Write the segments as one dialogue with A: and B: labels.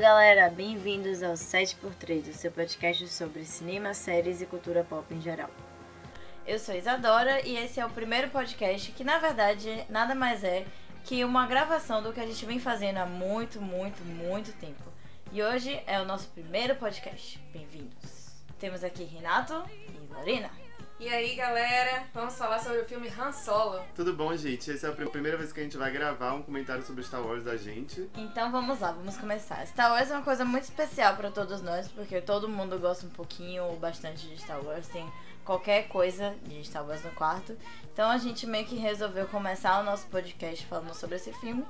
A: galera, bem-vindos ao 7x3, o seu podcast sobre cinema, séries e cultura pop em geral. Eu sou Isadora e esse é o primeiro podcast que, na verdade, nada mais é que uma gravação do que a gente vem fazendo há muito, muito, muito tempo. E hoje é o nosso primeiro podcast. Bem-vindos. Temos aqui Renato e Lorena.
B: E aí, galera, vamos falar sobre o filme Han Solo.
C: Tudo bom, gente? Essa é a primeira vez que a gente vai gravar um comentário sobre Star Wars da gente.
A: Então vamos lá, vamos começar. Star Wars é uma coisa muito especial para todos nós, porque todo mundo gosta um pouquinho ou bastante de Star Wars, tem qualquer coisa de Star Wars no quarto. Então a gente meio que resolveu começar o nosso podcast falando sobre esse filme.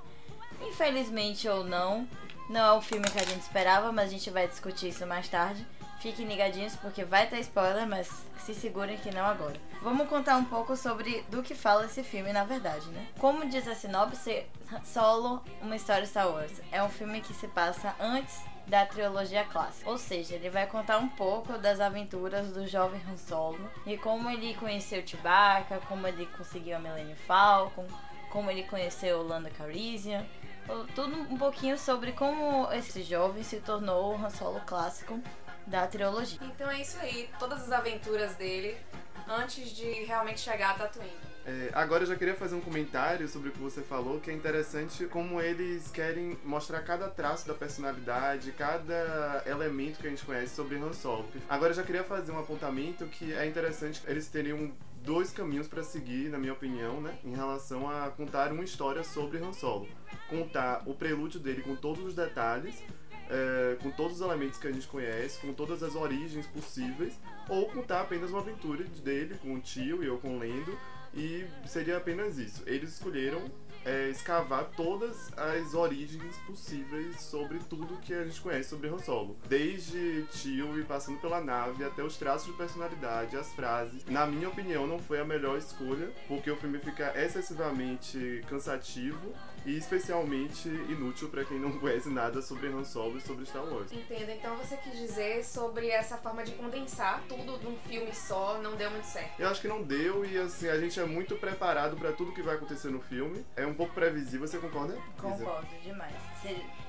A: Infelizmente ou não, não é o filme que a gente esperava, mas a gente vai discutir isso mais tarde. Fiquem ligadinhos porque vai ter spoiler, mas se segurem que não agora. Vamos contar um pouco sobre do que fala esse filme na verdade, né? Como diz a sinopse, Solo, uma história Star Wars, é um filme que se passa antes da trilogia clássica. Ou seja, ele vai contar um pouco das aventuras do jovem Han Solo e como ele conheceu Chewbacca, como ele conseguiu a Millennium Falcon, como ele conheceu Lando Calrissian, tudo um pouquinho sobre como esse jovem se tornou o Han Solo clássico da trilogia.
B: Então é isso aí, todas as aventuras dele antes de realmente chegar a Tatooine.
C: É, agora eu já queria fazer um comentário sobre o que você falou, que é interessante como eles querem mostrar cada traço da personalidade, cada elemento que a gente conhece sobre Han Solo. Agora eu já queria fazer um apontamento que é interessante eles terem dois caminhos para seguir, na minha opinião, né, em relação a contar uma história sobre Han Solo. Contar o prelúdio dele com todos os detalhes, é, com todos os elementos que a gente conhece, com todas as origens possíveis, ou contar apenas uma aventura dele com o tio e eu com o Lendo, e seria apenas isso. Eles escolheram é, escavar todas as origens possíveis sobre tudo que a gente conhece sobre Han Solo. Desde tio e passando pela nave até os traços de personalidade, as frases. Na minha opinião, não foi a melhor escolha, porque o filme fica excessivamente cansativo e especialmente inútil para quem não conhece nada sobre Han Solo e sobre Star Wars.
B: Entendo. Então você quis dizer sobre essa forma de condensar tudo num filme só, não deu muito certo.
C: Eu acho que não deu e assim, a gente é muito preparado para tudo que vai acontecer no filme. É um pouco previsível, você concorda?
A: Concordo demais.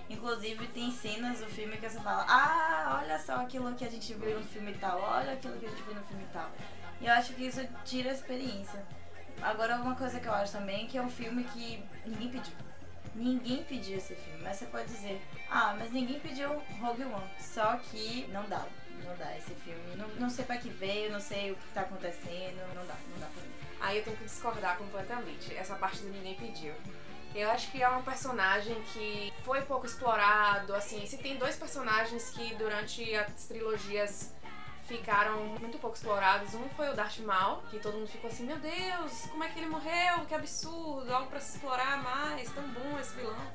A: Inclusive tem cenas do filme que você fala, ah, olha só aquilo que a gente viu no filme tal, olha aquilo que a gente viu no filme tal. E eu acho que isso tira a experiência. Agora, uma coisa que eu acho também que é um filme que ninguém pediu. Ninguém pediu esse filme, mas você pode dizer, ah, mas ninguém pediu Rogue One. Só que não dá, não dá esse filme. Não, não sei pra que veio, não sei o que tá acontecendo, não dá, não dá pra mim.
B: Aí eu tenho que discordar completamente. Essa parte do ninguém pediu. Eu acho que é um personagem que foi pouco explorado, assim, se tem dois personagens que durante as trilogias ficaram muito pouco explorados. Um foi o Darth Maul, que todo mundo ficou assim, meu Deus, como é que ele morreu? Que absurdo, algo para se explorar mais, tão bom esse vilão.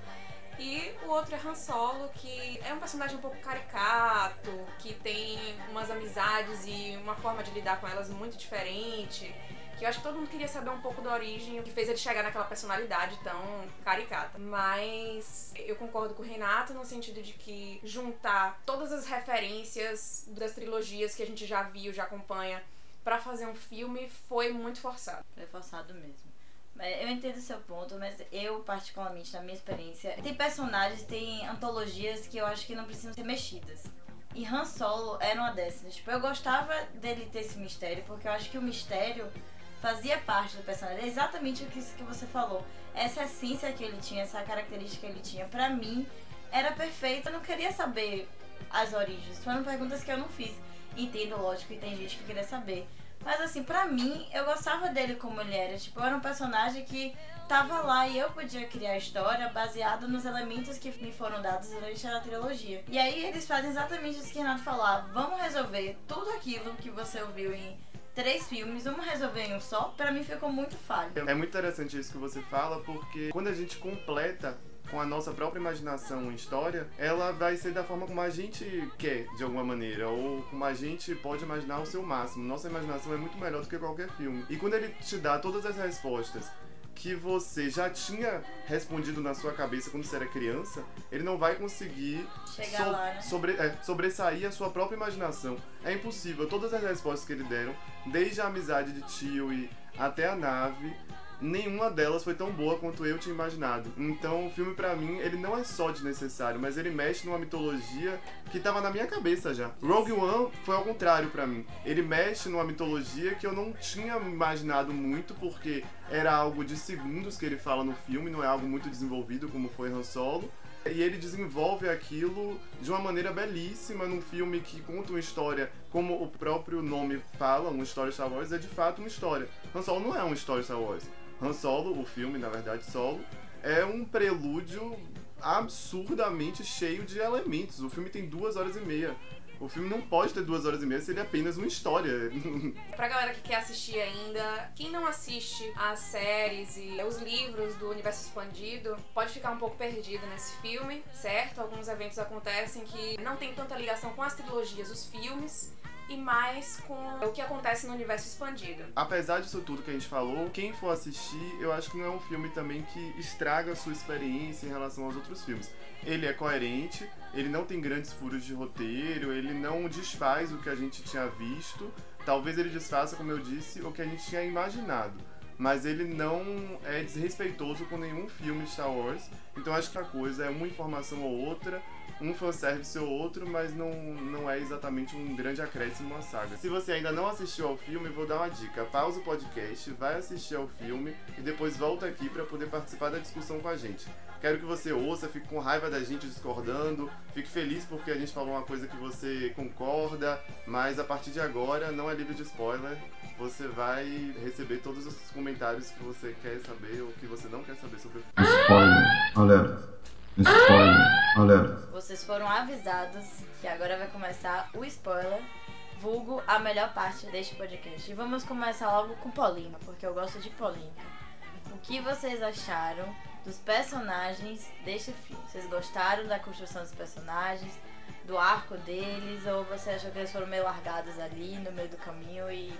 B: E o outro é Han Solo, que é um personagem um pouco caricato, que tem umas amizades e uma forma de lidar com elas muito diferente que eu acho que todo mundo queria saber um pouco da origem, o que fez ele chegar naquela personalidade tão caricata. Mas eu concordo com o Renato no sentido de que juntar todas as referências das trilogias que a gente já viu, já acompanha, para fazer um filme foi muito forçado.
A: Foi forçado mesmo. Eu entendo o seu ponto, mas eu, particularmente, na minha experiência, tem personagens, tem antologias que eu acho que não precisam ser mexidas. E Han Solo era uma dessas. Tipo, eu gostava dele ter esse mistério, porque eu acho que o mistério fazia parte do personagem. É exatamente o que, você falou. Essa essência que ele tinha, essa característica que ele tinha, pra mim, era perfeita. Eu não queria saber as origens. Foram perguntas que eu não fiz. Entendo, lógico, e tem gente que queria saber. Mas assim, pra mim, eu gostava dele como ele era. Tipo, era um personagem que tava lá e eu podia criar a história baseado nos elementos que me foram dados durante a trilogia. E aí eles fazem exatamente isso que Renato falou. Ah, vamos resolver tudo aquilo que você ouviu em três filmes, vamos resolver em um só, para mim ficou muito falho.
C: É muito interessante isso que você fala, porque quando a gente completa com a nossa própria imaginação uma história, ela vai ser da forma como a gente quer, de alguma maneira, ou como a gente pode imaginar o seu máximo. Nossa imaginação é muito melhor do que qualquer filme. E quando ele te dá todas as respostas que você já tinha respondido na sua cabeça quando você era criança, ele não vai conseguir
A: so lá, né?
C: sobre, é, sobressair a sua própria imaginação. É impossível. Todas as respostas que ele deram, desde a amizade de tio e até a nave, nenhuma delas foi tão boa quanto eu tinha imaginado. Então o filme para mim, ele não é só desnecessário, mas ele mexe numa mitologia que tava na minha cabeça já. Rogue One foi ao contrário para mim. Ele mexe numa mitologia que eu não tinha imaginado muito porque era algo de segundos que ele fala no filme, não é algo muito desenvolvido como foi Han Solo. E ele desenvolve aquilo de uma maneira belíssima num filme que conta uma história, como o próprio nome fala, uma história Star Wars, é de fato uma história. Han Solo não é uma história Star Wars. Han Solo, o filme, na verdade, Solo, é um prelúdio absurdamente cheio de elementos. O filme tem duas horas e meia. O filme não pode ter duas horas e meia se ele é apenas uma história.
B: pra galera que quer assistir ainda, quem não assiste as séries e os livros do universo expandido, pode ficar um pouco perdido nesse filme, certo? Alguns eventos acontecem que não tem tanta ligação com as trilogias, os filmes, e mais com o que acontece no universo expandido.
C: Apesar disso tudo que a gente falou, quem for assistir, eu acho que não é um filme também que estraga a sua experiência em relação aos outros filmes. Ele é coerente, ele não tem grandes furos de roteiro, ele não desfaz o que a gente tinha visto. Talvez ele desfaça, como eu disse, o que a gente tinha imaginado. Mas ele não é desrespeitoso com nenhum filme Star Wars. Então acho que a coisa é uma informação ou outra, um fanservice ou outro, mas não, não é exatamente um grande acréscimo à saga. Se você ainda não assistiu ao filme, vou dar uma dica. Pausa o podcast, vai assistir ao filme e depois volta aqui para poder participar da discussão com a gente. Quero que você ouça, fique com raiva da gente discordando, fique feliz porque a gente falou uma coisa que você concorda, mas a partir de agora não é livre de spoiler. Você vai receber todos os comentários que você quer saber ou que você não quer saber sobre o filme.
D: Spoiler, alerta. Spoiler, alerta.
A: Vocês foram avisados que agora vai começar o spoiler, vulgo a melhor parte deste podcast. E vamos começar logo com polêmica, porque eu gosto de polêmica. O que vocês acharam dos personagens deste filme? Vocês gostaram da construção dos personagens, do arco deles, ou você achou que eles foram meio largados ali no meio do caminho e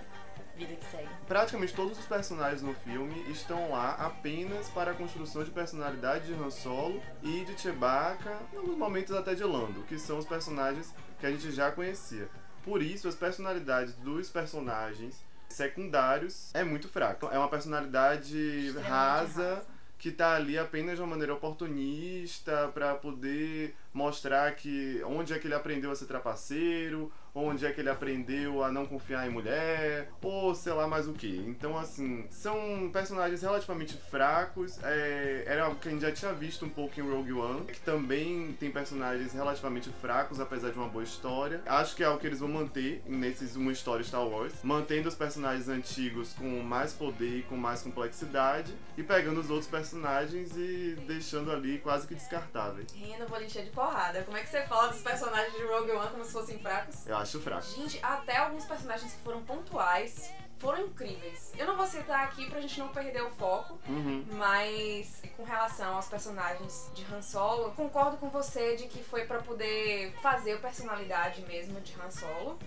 A: vida que segue.
C: Praticamente todos os personagens no filme estão lá apenas para a construção de personalidade de Han Solo e de Chewbacca, e alguns momentos até de Lando, que são os personagens que a gente já conhecia. Por isso, as personalidades dos personagens secundários é muito fraco. É uma personalidade rasa que tá ali apenas de uma maneira oportunista para poder mostrar que onde é que ele aprendeu a ser trapaceiro, onde é que ele aprendeu a não confiar em mulher, ou sei lá mais o que. Então, assim, são personagens relativamente fracos. É, era algo que a gente já tinha visto um pouco em Rogue One, que também tem personagens relativamente fracos, apesar de uma boa história. Acho que é algo que eles vão manter nesses uma história Star Wars, mantendo os personagens antigos com mais poder e com mais complexidade, e pegando os outros personagens e deixando ali quase que descartáveis.
B: Rindo, vou encher de porrada. Como é que você fala dos personagens de Rogue One como se fossem fracos?
C: Eu acho fraco.
B: Gente, até alguns personagens que foram pontuais foram incríveis. Eu não vou citar aqui pra gente não perder o foco,
C: Uhum.
B: mas com relação aos personagens de Han Solo, concordo com você de que foi pra poder fazer a personalidade mesmo de Han Solo.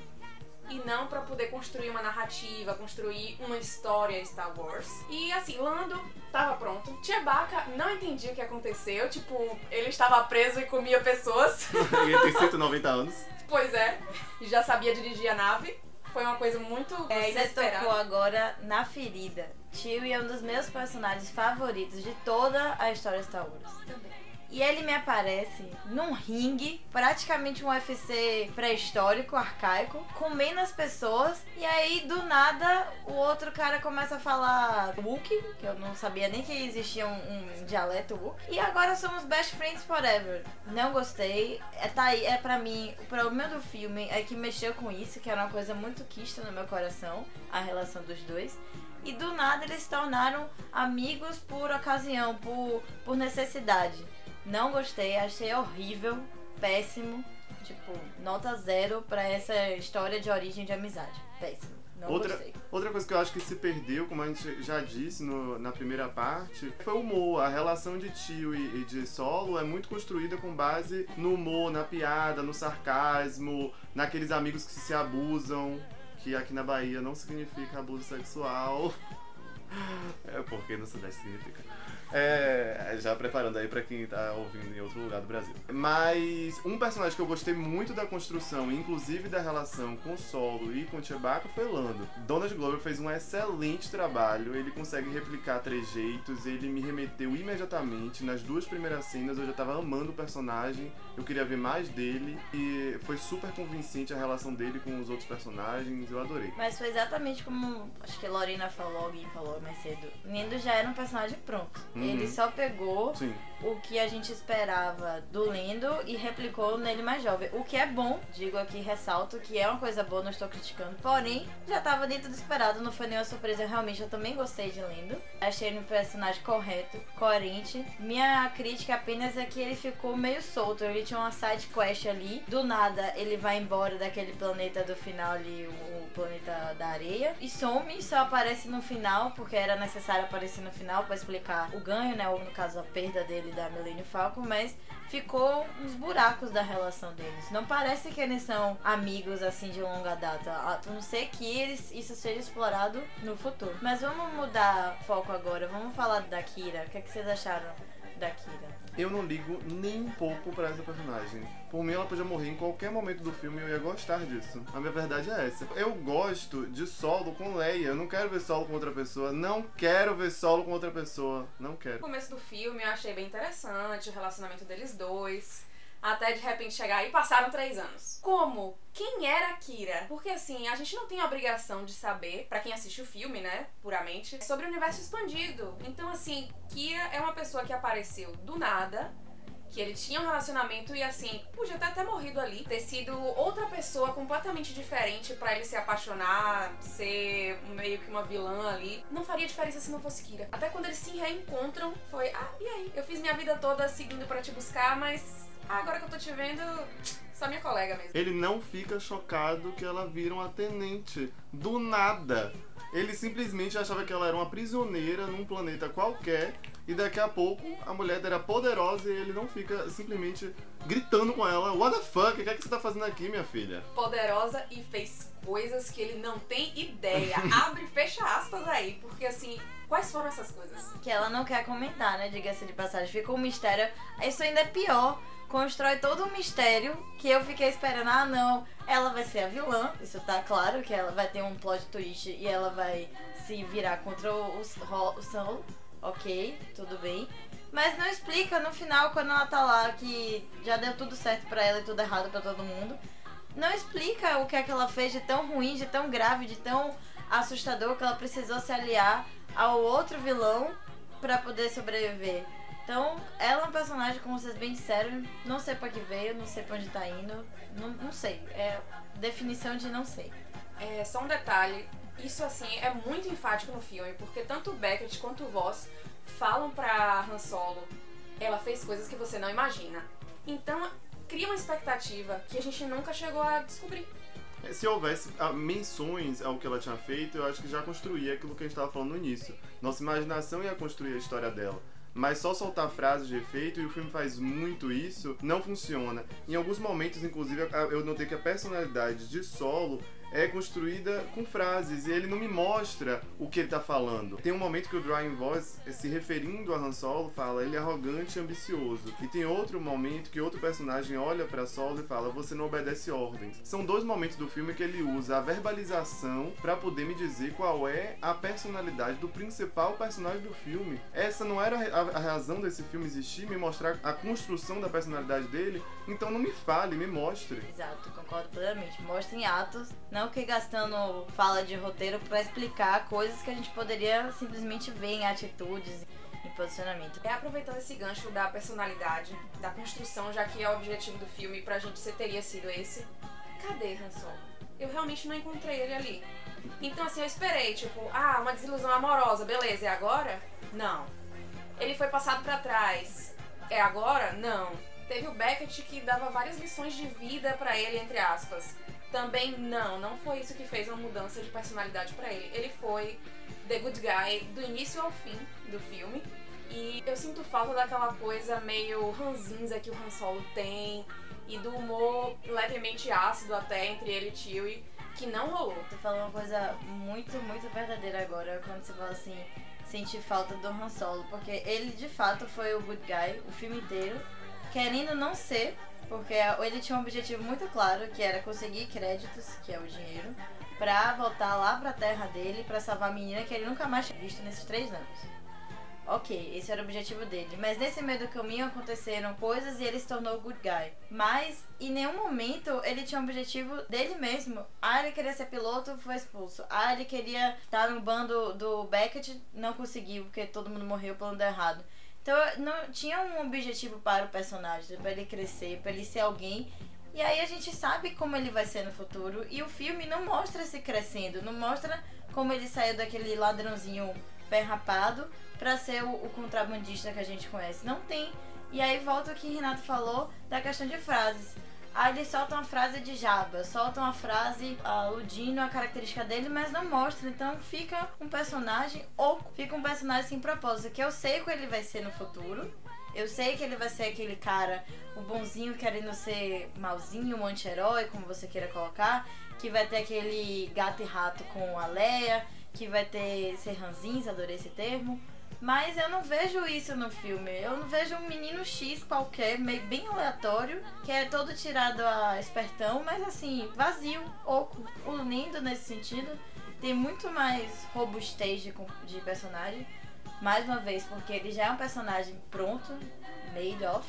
B: E não pra poder construir uma narrativa, construir uma história Star Wars. E assim, Lando tava pronto. Chewbacca, não entendi o que aconteceu. Tipo, ele estava preso e comia pessoas.
C: ele tem 190 anos.
B: Pois é, e já sabia dirigir a nave. Foi uma coisa muito é,
A: Você
B: inesperada.
A: tocou agora na ferida. Chewie é um dos meus personagens favoritos de toda a história Star Wars.
B: Também.
A: E ele me aparece num ringue, praticamente um UFC pré-histórico, arcaico, comendo as pessoas. E aí, do nada, o outro cara começa a falar Wookie, que eu não sabia nem que existia um, um dialeto Wookie. E agora somos best friends forever. Não gostei. É, tá aí, é pra mim, o problema do filme é que mexeu com isso, que era uma coisa muito quista no meu coração, a relação dos dois. E do nada eles se tornaram amigos por ocasião, por, por necessidade. Não gostei, achei horrível, péssimo. Tipo, nota zero pra essa história de origem de amizade. Péssimo. Não
C: Outra,
A: gostei.
C: outra coisa que eu acho que se perdeu, como a gente já disse no- na primeira parte, foi o humor. A relação de tio e, e de solo é muito construída com base no humor, na piada, no sarcasmo, naqueles amigos que se abusam, que aqui na Bahia não significa abuso sexual. É porque no Sudeste significa. É, já preparando aí pra quem tá ouvindo em outro lugar do Brasil. Mas um personagem que eu gostei muito da construção, inclusive da relação com o Solo e com o Chewbacca, foi Lando. Donald Glover fez um excelente trabalho, ele consegue replicar trejeitos, ele me remeteu imediatamente. Nas duas primeiras cenas eu já tava amando o personagem, eu queria ver mais dele e foi super convincente a relação dele com os outros personagens, eu adorei.
A: Mas foi exatamente como acho que a Lorena falou, alguém falou mais cedo. Nindo já era um personagem pronto.
C: Uhum.
A: Ele só pegou
C: Sim.
A: o que a gente esperava do Lindo e replicou nele mais jovem. O que é bom, digo aqui, ressalto que é uma coisa boa, não estou criticando. Porém, já estava dentro do esperado, não foi nenhuma surpresa. Realmente, eu também gostei de Lindo. Achei ele um personagem correto, coerente. Minha crítica apenas é que ele ficou meio solto. Ele tinha uma side quest ali. Do nada, ele vai embora daquele planeta do final ali, o planeta da areia. E some, só aparece no final, porque era necessário aparecer no final para explicar o ganho, né? Ou no caso, a perda dele da Millennium Falcon. Mas ficou uns buracos da relação deles. Não parece que eles são amigos assim de longa data. A não ser que eles, isso seja explorado no futuro. Mas vamos mudar foco agora. Vamos falar da Kira. O que, é que vocês acharam da Kira?
C: Eu não ligo nem um pouco pra essa personagem. Por mim, ela podia morrer em qualquer momento do filme e eu ia gostar disso. A minha verdade é essa. Eu gosto de solo com Leia. Eu não quero ver solo com outra pessoa. Não quero ver solo com outra pessoa. Não
B: No
C: quero.
B: começo do filme eu achei bem interessante o relacionamento deles dois. Até de repente chegar e passaram três anos. Como? Quem era Kira? Porque assim, a gente não tem a obrigação de saber, pra quem assiste o filme, né, puramente, sobre o universo expandido. Então assim, Kira é uma pessoa que apareceu do nada, que ele tinha um relacionamento e assim, podia até morrido ali, ter sido outra pessoa completamente diferente pra ele se apaixonar, ser meio que uma vilã ali. Não faria diferença se não fosse Kira. Até quando eles se reencontram, foi, ah, e aí? Eu fiz minha vida toda seguindo pra te buscar, mas ah, agora que eu tô te vendo, só minha colega mesmo.
C: Ele não fica chocado que ela vira uma tenente. Do nada. Ele simplesmente achava que ela era uma prisioneira num planeta qualquer. E daqui a pouco a mulher era poderosa e ele não fica simplesmente gritando com ela: What the fuck? O que é que você tá fazendo aqui, minha filha?
B: Poderosa e fez coisas que ele não tem ideia. Abre e fecha aspas aí, porque assim, quais foram essas coisas?
A: Que ela não quer comentar, né? Diga-se de passagem. Fica um mistério. Isso ainda é pior. Constrói todo um mistério que eu fiquei esperando. Ah, não, ela vai ser a vilã. Isso tá claro que ela vai ter um plot twist e ela vai se virar contra o, o, o Saul. Ok, tudo bem. Mas não explica no final, quando ela tá lá, que já deu tudo certo pra ela e tudo errado pra todo mundo. Não explica o que é que ela fez de tão ruim, de tão grave, de tão assustador que ela precisou se aliar ao outro vilão pra poder sobreviver. Então, ela é um personagem, como vocês bem disseram, não sei pra que veio, não sei pra onde tá indo, não, não sei. É definição de não sei.
B: É, só um detalhe, isso assim é muito enfático no filme, porque tanto Beckett quanto o Voss falam pra Han Solo, ela fez coisas que você não imagina. Então, cria uma expectativa que a gente nunca chegou a descobrir.
C: Se houvesse ah, menções ao que ela tinha feito, eu acho que já construía aquilo que a gente estava falando no início. Nossa imaginação ia construir a história dela. Mas só soltar frases de efeito, e o filme faz muito isso, não funciona. Em alguns momentos, inclusive, eu notei que a personalidade de solo é construída com frases e ele não me mostra o que ele tá falando. Tem um momento que o Brian Voss, se referindo a Han Solo, fala ele é arrogante e ambicioso. E tem outro momento que outro personagem olha para Solo e fala você não obedece ordens. São dois momentos do filme que ele usa a verbalização para poder me dizer qual é a personalidade do principal personagem do filme. Essa não era a, razão desse filme existir, me mostrar a construção da personalidade dele. Então não me fale, me mostre.
A: Exato, concordo plenamente. Mostra em atos, não que gastando fala de roteiro pra explicar coisas que a gente poderia simplesmente ver em atitudes, em posicionamento.
B: É aproveitando esse gancho da personalidade, da construção, já que é o objetivo do filme pra gente ser, teria sido esse. Cadê Han Solo? Eu realmente não encontrei ele ali. Então assim, eu esperei, tipo, ah, uma desilusão amorosa, beleza, é agora? Não. Ele foi passado pra trás. É agora? Não. Teve o Beckett que dava várias lições de vida pra ele, entre aspas. Também não, não foi isso que fez uma mudança de personalidade pra ele. Ele foi the good guy do início ao fim do filme. E eu sinto falta daquela coisa meio ranzinza que o Han Solo tem e do humor levemente ácido até entre ele e Chewie. que não rolou.
A: Você falou uma coisa muito, muito verdadeira agora, quando você fala assim, sentir falta do Han Solo, porque ele de fato foi o good guy o filme inteiro, querendo não ser, porque ele tinha um objetivo muito claro, que era conseguir créditos, que é o dinheiro, pra voltar lá pra terra dele, pra salvar a menina que ele nunca mais tinha visto nesses três anos. Ok, esse era o objetivo dele. Mas nesse meio do caminho aconteceram coisas e ele se tornou o good guy. Mas em nenhum momento ele tinha um objetivo dele mesmo. Ah, ele queria ser piloto, foi expulso. Ah, ele queria estar no bando do Beckett, não conseguiu, porque todo mundo morreu, o plano deu errado. Então não tinha um objetivo para o personagem, para ele crescer, para ele ser alguém. E aí a gente sabe como ele vai ser no futuro. E o filme não mostra se crescendo, não mostra como ele saiu daquele ladrãozinho pé rapado para ser o, o, contrabandista que a gente conhece. Não tem. E aí volta o que Renato falou da questão de frases. Aí eles soltam uma frase de Jabba, soltam uma frase aludindo a característica dele, mas não mostra. Então fica um personagem ou fica um personagem sem propósito, que eu sei que ele vai ser no futuro. Eu sei que ele vai ser aquele cara, o bonzinho querendo ser malzinho, um anti-herói, como você queira colocar, que vai ter aquele gato e rato com a Leia, que vai ter ser ranzins, adorei esse termo. Mas eu não vejo isso no filme. Eu não vejo um menino X qualquer, meio bem aleatório, que é todo tirado a espertão, mas assim, vazio, oco. O nesse sentido tem muito mais robustez de, de personagem. Mais uma vez, porque ele já é um personagem pronto, made of.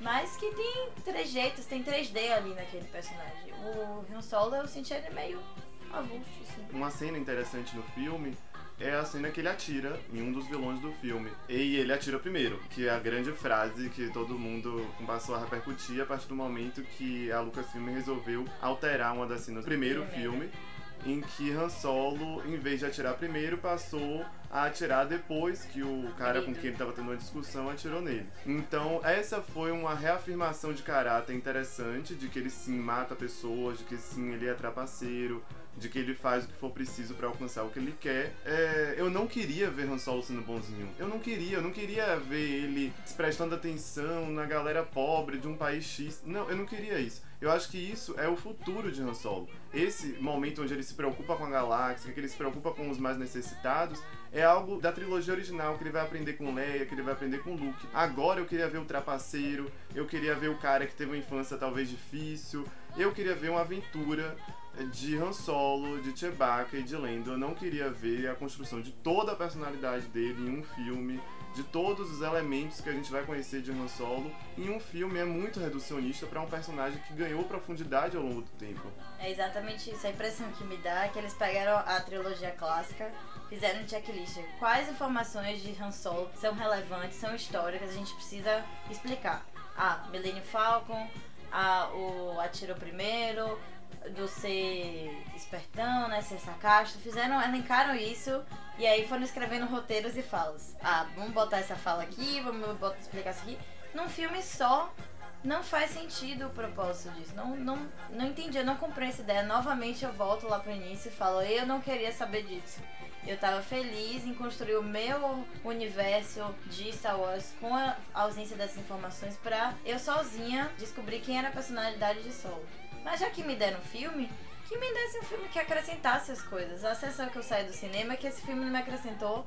A: Mas que tem trejeitos, tem 3D ali naquele personagem. O Han Solo eu senti ele meio avulso, assim.
C: Uma cena interessante no filme é a cena que ele atira em um dos vilões do filme. E ele atira primeiro, que é a grande frase que todo mundo passou a repercutir a partir do momento que a Lucasfilm resolveu alterar uma das cenas do primeiro filme em que Han Solo, em vez de atirar primeiro, passou a atirar depois que o cara com quem ele estava tendo uma discussão atirou nele. Então, essa foi uma reafirmação de caráter interessante, de que ele sim mata pessoas, de que sim ele é trapaceiro, de que ele faz o que for preciso para alcançar o que ele quer. É, eu não queria ver Han Solo sendo bonzinho. Eu não queria, eu não queria ver ele prestando atenção na galera pobre de um país X. Não, eu não queria isso. Eu acho que isso é o futuro de Han Solo. Esse momento onde ele se preocupa com a galáxia, que ele se preocupa com os mais necessitados, é algo da trilogia original que ele vai aprender com Leia, que ele vai aprender com Luke. Agora eu queria ver o trapaceiro, eu queria ver o cara que teve uma infância talvez difícil, eu queria ver uma aventura de Han Solo, de Chewbacca e de Lando. Eu não queria ver a construção de toda a personalidade dele em um filme, de todos os elementos que a gente vai conhecer de Han Solo em um filme é muito reducionista para um personagem que ganhou profundidade ao longo do tempo.
A: É exatamente isso. A impressão que me dá é que eles pegaram a trilogia clássica, fizeram um checklist. Quais informações de Han Solo são relevantes, são históricas, a gente precisa explicar. Ah, Millennium Falcon, ah, o Atirou Primeiro, do ser espertão, né, ser sarcástico, fizeram, elencaram isso e aí foram escrevendo roteiros e falas. Ah, vamos botar essa fala aqui, vamos botar, explicar isso aqui. Num filme só, não faz sentido o propósito disso. Não, não, não entendi, eu não comprei essa ideia. Novamente eu volto lá pro início e falo, eu não queria saber disso. Eu tava feliz em construir o meu universo de Star Wars com a ausência dessas informações pra eu sozinha descobrir quem era a personalidade de Solo. Mas já que me deram filme, que me desse um filme que acrescentasse as coisas. A sensação que eu saí do cinema é que esse filme não me acrescentou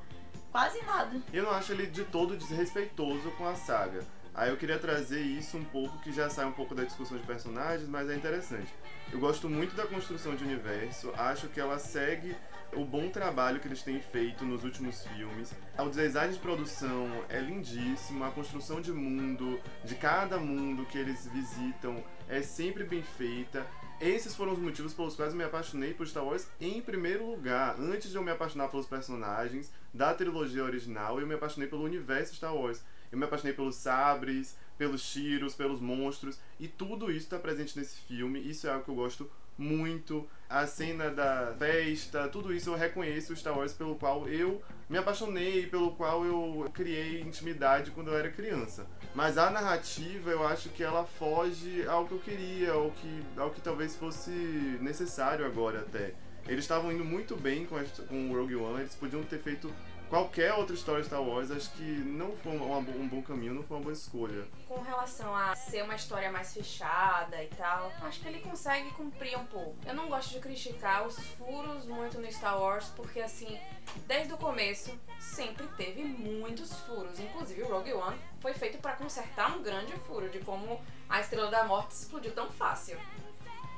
A: quase nada.
C: Eu não acho ele de todo desrespeitoso com a saga. Aí eu queria trazer isso um pouco, que já sai um pouco da discussão de personagens, mas é interessante. Eu gosto muito da construção de universo, acho que ela segue o bom trabalho que eles têm feito nos últimos filmes. O design de produção é lindíssimo, a construção de mundo, de cada mundo que eles visitam, é sempre bem feita. Esses foram os motivos pelos quais eu me apaixonei por Star Wars em primeiro lugar. Antes de eu me apaixonar pelos personagens da trilogia original, eu me apaixonei pelo universo Star Wars. Eu me apaixonei pelos sabres, pelos tiros, pelos monstros, e tudo isso está presente nesse filme. Isso é algo que eu gosto muito. A cena da festa, tudo isso eu reconheço o Star Wars pelo qual eu me apaixonei, pelo qual eu criei intimidade quando eu era criança. Mas a narrativa, eu acho que ela foge ao que eu queria, ao que, ao que talvez fosse necessário agora até. Eles estavam indo muito bem com, com o Rogue One, eles podiam ter feito qualquer outra história Star Wars, acho que não foi uma- um bom caminho, não foi uma boa escolha.
B: Com relação a ser uma história mais fechada e tal, acho que ele consegue cumprir um pouco. Eu não gosto de criticar os furos muito no Star Wars, porque assim, desde o começo sempre teve muitos furos. Inclusive o Rogue One foi feito pra consertar um grande furo de como a Estrela da Morte explodiu tão fácil.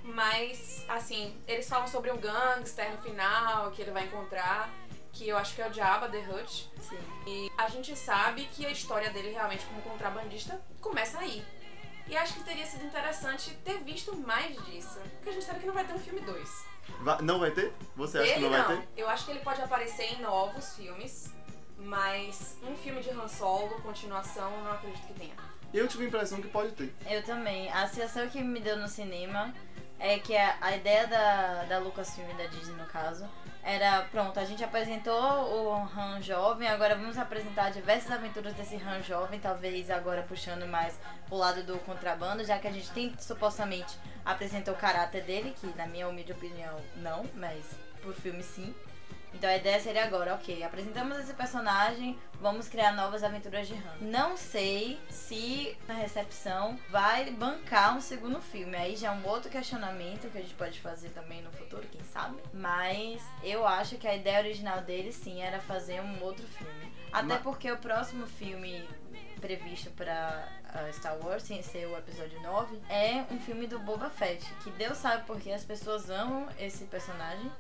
B: Mas, assim, eles falam sobre um gangster no final que ele vai encontrar, que eu acho que é o Jabba the Hutt.
A: Sim.
B: E a gente sabe que a história dele realmente como contrabandista começa aí. E acho que teria sido interessante ter visto mais disso. Porque a gente sabe que não vai ter um filme 2.
C: Va- não vai ter? Você acha que
B: Dele
C: não vai
B: não.
C: ter?
B: Eu acho que ele pode aparecer em novos filmes. Mas um filme de Han Solo, continuação, eu não acredito que tenha.
C: Eu tive a impressão que pode ter.
A: Eu também. A sensação que me deu no cinema é que a, a ideia da, da Lucasfilm e da Disney, no caso, era, pronto, a gente apresentou o Han jovem, agora vamos apresentar diversas aventuras desse Han jovem, talvez agora puxando mais pro lado do contrabando, já que a gente tem, supostamente, apresentou o caráter dele, que na minha humilde opinião, não, mas pro filme sim. Então a ideia seria agora, ok, apresentamos esse personagem, vamos criar novas aventuras de Han. Não sei se a recepção vai bancar um segundo filme. Aí já é um outro questionamento que a gente pode fazer também no futuro, quem sabe. Mas eu acho que a ideia original dele sim era fazer um outro filme. Até porque o próximo filme previsto pra ah, Star Wars, sem ser o episódio 9, é um filme do Boba Fett. Que Deus sabe porque as pessoas amam esse personagem.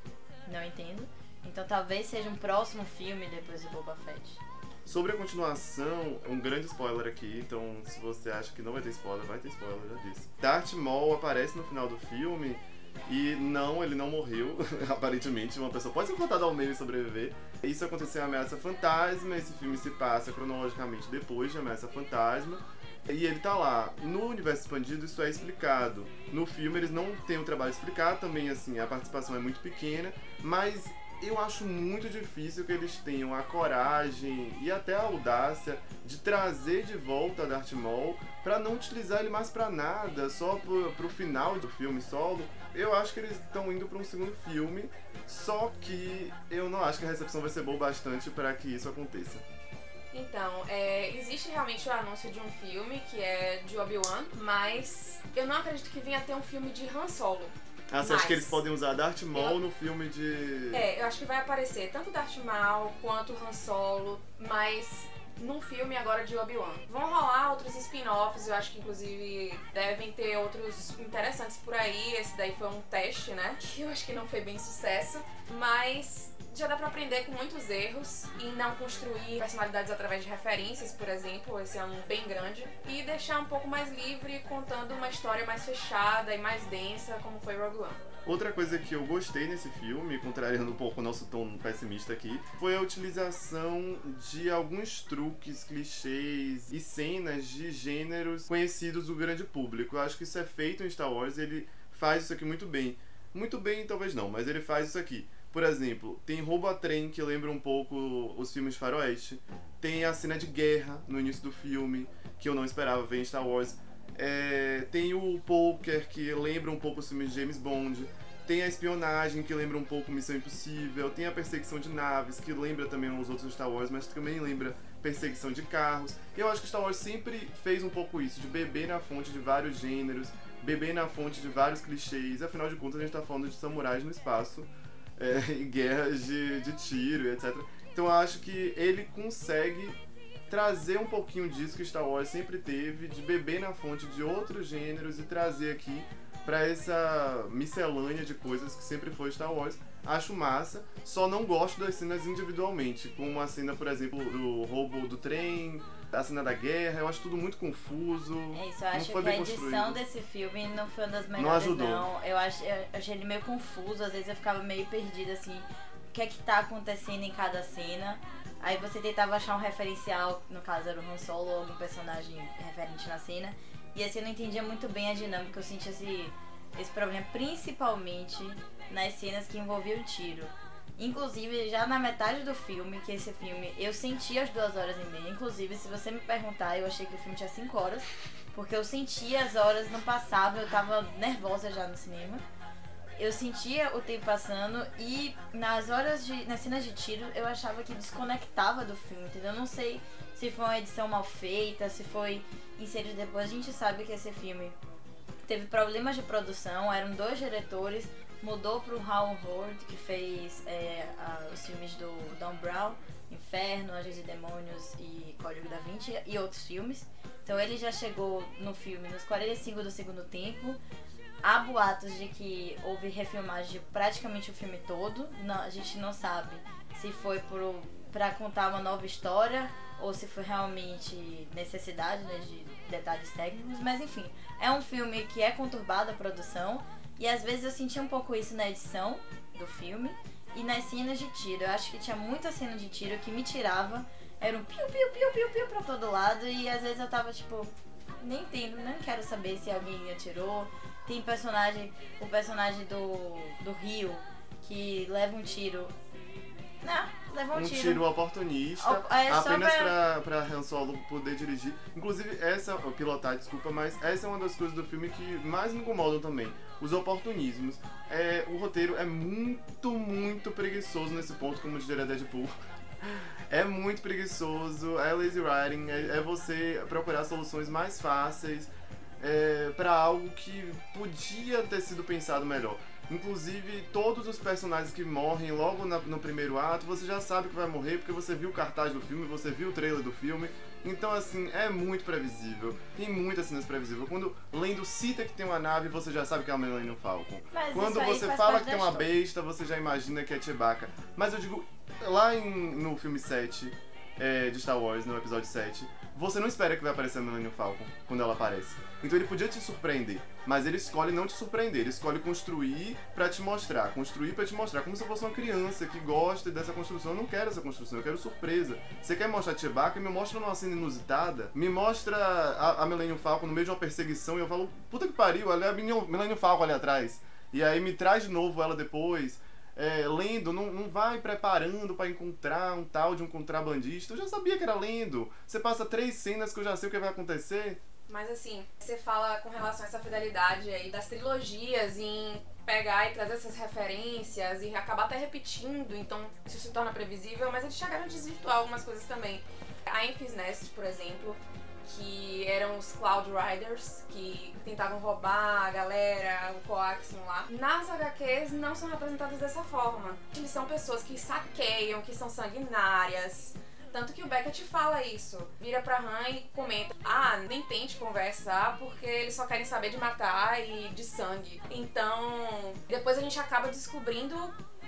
A: Não entendo. Então talvez seja um próximo filme depois do Boba Fett.
C: Sobre a continuação, um grande spoiler aqui, então se você acha que não vai ter spoiler, vai ter spoiler, já disse. Darth Maul aparece no final do filme e não, ele não morreu, aparentemente, uma pessoa pode ser contada ao meio e sobreviver. Isso aconteceu em Ameaça Fantasma, esse filme se passa cronologicamente depois de Ameaça Fantasma. E ele tá lá. No universo expandido isso é explicado. No filme eles não têm o trabalho de explicar, também assim, a participação é muito pequena, mas eu acho muito difícil que eles tenham a coragem e até a audácia de trazer de volta Darth Maul pra não utilizar ele mais pra nada, só pro, pro final do filme solo. Eu acho que eles estão indo pra um segundo filme, só que eu não acho que a recepção vai ser boa bastante para que isso aconteça.
B: Então, é, existe realmente o anúncio de um filme que é de Obi-Wan, mas eu não acredito que venha ter um filme de Han Solo.
C: Ah, você acha que eles podem usar Darth Maul
B: Eu-
C: no filme de.
B: É, eu acho que vai aparecer tanto Darth Maul quanto Han Solo, mas num filme agora de Obi-Wan. Vão rolar outros spin-offs, eu acho que inclusive devem ter outros interessantes por aí. Esse daí foi um teste, né? Que eu acho que não foi bem sucesso, mas já dá pra aprender com muitos erros e não construir personalidades através de referências, por exemplo, esse é um bem grande, e deixar um pouco mais livre contando uma história mais fechada e mais densa, como foi Rogue One.
C: Outra coisa que eu gostei nesse filme, contrariando um pouco o nosso tom pessimista aqui, foi a utilização de alguns truques, clichês e cenas de gêneros conhecidos do grande público. Eu acho que isso é feito em Star Wars e ele faz isso aqui muito bem. Muito bem, talvez não, mas ele faz isso aqui. Por exemplo, tem roubo a trem que lembra um pouco os filmes de faroeste. Tem a cena de guerra no início do filme, que eu não esperava ver em Star Wars. É, tem o poker que lembra um pouco os filmes de James Bond. Tem a espionagem que lembra um pouco Missão Impossível. Tem a perseguição de naves que lembra também os outros Star Wars, mas também lembra perseguição de carros. E eu acho que Star Wars sempre fez um pouco isso, de beber na fonte de vários gêneros, beber na fonte de vários clichês. Afinal de contas, a gente tá falando de samurais no espaço é, e guerras de, de tiro etc. Então eu acho que ele consegue trazer um pouquinho disso que Star Wars sempre teve, de beber na fonte de outros gêneros e trazer aqui pra essa miscelânea de coisas que sempre foi Star Wars. Acho massa, só não gosto das cenas individualmente, como a cena, por exemplo, do roubo do trem, a cena da guerra, eu acho tudo muito confuso.
A: É isso, eu
C: não
A: acho que a edição
C: construído.
A: desse filme não foi uma das melhores,
C: ajudou.
A: não. Eu, ach, eu achei ele meio confuso, às vezes eu ficava meio perdida, assim, o que é que tá acontecendo em cada cena. Aí você tentava achar um referencial, no caso era o Han Solo ou algum personagem referente na cena. E assim eu não entendia muito bem a dinâmica, eu sentia esse, esse problema principalmente nas cenas que envolviam tiro. Inclusive, já na metade do filme, que esse filme, eu senti as duas horas e meia. Inclusive, se você me perguntar, eu achei que o filme tinha cinco horas. Porque eu senti as horas não passavam, eu tava nervosa já no cinema. eu sentia o tempo passando e nas horas de. nas cenas de tiro eu achava que desconectava do filme, entendeu? Eu não sei se foi uma edição mal feita, se foi inserido depois. A gente sabe que esse filme teve problemas de produção, eram dois diretores, mudou pro Hal Horde, que fez é, a- os filmes do Don Brown, Inferno, Anjos e Demônios e Código da Vinci e outros filmes. Então ele já chegou no filme nos 45 do segundo tempo. Há boatos de que houve refilmagem de praticamente o filme todo. Não, a gente não sabe se foi pro, pra contar uma nova história ou se foi realmente necessidade né, de detalhes técnicos. Mas enfim, é um filme que é conturbado a produção. E às vezes eu senti um pouco isso na edição do filme e nas cenas de tiro. Eu acho que tinha muita cena de tiro que me tirava. Era um piu, piu, piu, piu, piu pra todo lado. E às vezes eu tava tipo, nem entendo, nem quero saber se alguém atirou. Tem personagem, o personagem do, do Rio, que leva um tiro. Não, leva um,
C: Um tiro oportunista,
A: Op- é,
C: apenas
A: pra-
C: pra, pra Han Solo poder dirigir. Inclusive, essa, pilotar, desculpa, mas essa é uma das coisas do filme que mais me incomodam também. Os oportunismos. É, o roteiro é muito, muito preguiçoso nesse ponto, como diria Deadpool. É muito preguiçoso, é lazy writing, é, é você procurar soluções mais fáceis é, para algo que podia ter sido pensado melhor. Inclusive, todos os personagens que morrem logo na- no primeiro ato, você já sabe que vai morrer porque você viu o cartaz do filme, você viu o trailer do filme. Então, assim, é muito previsível. Tem muitas cenas previsíveis. Quando lendo cita que tem uma nave, você já sabe que é o Millennium Falcon.
A: Mas
C: Quando você fala que tem uma besta, você já imagina que é Chewbacca. Mas eu digo, lá em- no filme 7 é, de Star Wars, no episódio 7, você não espera que vai aparecer a Millennium Falcon quando ela aparece. Então ele podia te surpreender, mas ele escolhe não te surpreender, ele escolhe construir pra te mostrar, construir pra te mostrar, como se eu fosse uma criança que gosta dessa construção. Eu não quero essa construção, eu quero surpresa. Você quer mostrar Chewbacca? Me mostra numa cena inusitada, me mostra a, a Millennium Falcon no meio de uma perseguição e eu falo, puta que pariu, ela é a Millennium Falcon ali atrás. E aí me traz de novo ela depois. É, lendo, não, não vai preparando pra encontrar um tal de um contrabandista. Eu já sabia que era lendo. Você passa três cenas que eu já sei o que vai acontecer.
B: Mas assim, você fala com relação a essa fidelidade aí das trilogias em pegar e trazer essas referências e acabar até repetindo, então isso se torna previsível, mas eles chegaram a desvirtuar algumas coisas também. A Enfys Nest, por exemplo, que eram os Cloud Riders, que tentavam roubar a galera, o Coaxium lá. Nas HQs não são representados dessa forma. Eles são pessoas que saqueiam, que são sanguinárias, tanto que o Beckett fala isso. Vira pra Han e comenta: Ah, nem tente conversar porque eles só querem saber de matar e de sangue. Então, depois a gente acaba descobrindo